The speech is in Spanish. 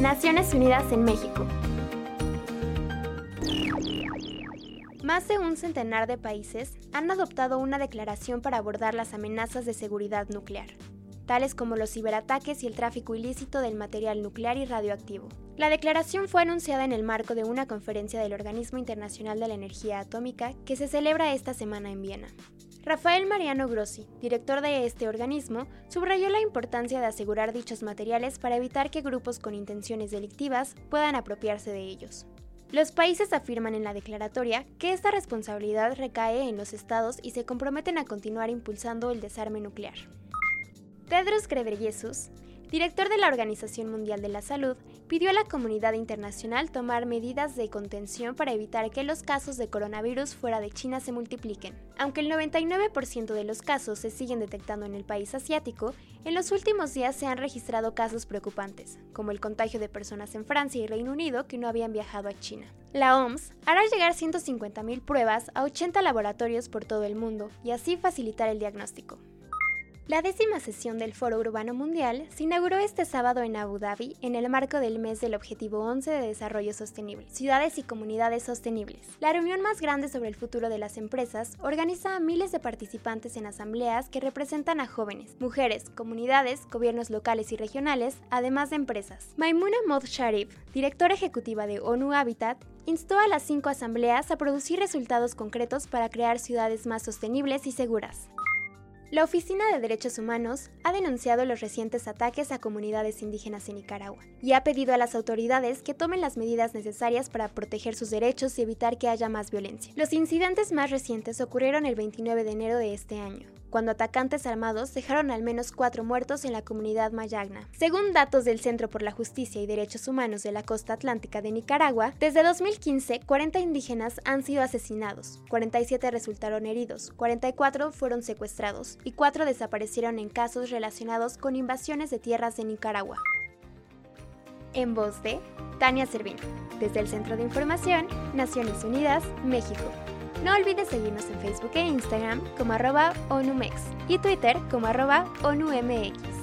Naciones Unidas en México. Más de un centenar de países han adoptado una declaración para abordar las amenazas de seguridad nuclear, tales como los ciberataques y el tráfico ilícito del material nuclear y radioactivo. La declaración fue anunciada en el marco de una conferencia del Organismo Internacional de la Energía Atómica que se celebra esta semana en Viena. Rafael Mariano Grossi, director de este organismo, subrayó la importancia de asegurar dichos materiales para evitar que grupos con intenciones delictivas puedan apropiarse de ellos. Los países afirman en la declaratoria que esta responsabilidad recae en los estados y se comprometen a continuar impulsando el desarme nuclear. Tedros Ghebreyesus, director de la Organización Mundial de la Salud, pidió a la comunidad internacional tomar medidas de contención para evitar que los casos de coronavirus fuera de China se multipliquen. Aunque el 99% de los casos se siguen detectando en el país asiático, en los últimos días se han registrado casos preocupantes, como el contagio de personas en Francia y Reino Unido que no habían viajado a China. La OMS hará llegar 150.000 pruebas a 80 laboratorios por todo el mundo y así facilitar el diagnóstico. La décima sesión del Foro Urbano Mundial se inauguró este sábado en Abu Dhabi en el marco del mes del Objetivo 11 de Desarrollo Sostenible, Ciudades y Comunidades Sostenibles. La reunión más grande sobre el futuro de las empresas organiza a miles de participantes en asambleas que representan a jóvenes, mujeres, comunidades, gobiernos locales y regionales, además de empresas. Maimuna Mod Sharif, directora ejecutiva de ONU Habitat, instó a las cinco asambleas a producir resultados concretos para crear ciudades más sostenibles y seguras. La Oficina de Derechos Humanos ha denunciado los recientes ataques a comunidades indígenas en Nicaragua y ha pedido a las autoridades que tomen las medidas necesarias para proteger sus derechos y evitar que haya más violencia. Los incidentes más recientes ocurrieron el 29 de enero de este año, cuando atacantes armados dejaron al menos cuatro muertos en la comunidad mayagna. Según datos del Centro por la Justicia y Derechos Humanos de la Costa Atlántica de Nicaragua, desde 2015 40 indígenas han sido asesinados, 47 resultaron heridos, 44 fueron secuestrados y 4 desaparecieron en casos relacionados con invasiones de tierras de Nicaragua. En voz de Tania Servín, desde el Centro de Información, Naciones Unidas, México. No olvides seguirnos en Facebook e Instagram como arroba ONUMEX y Twitter como arroba ONUMX.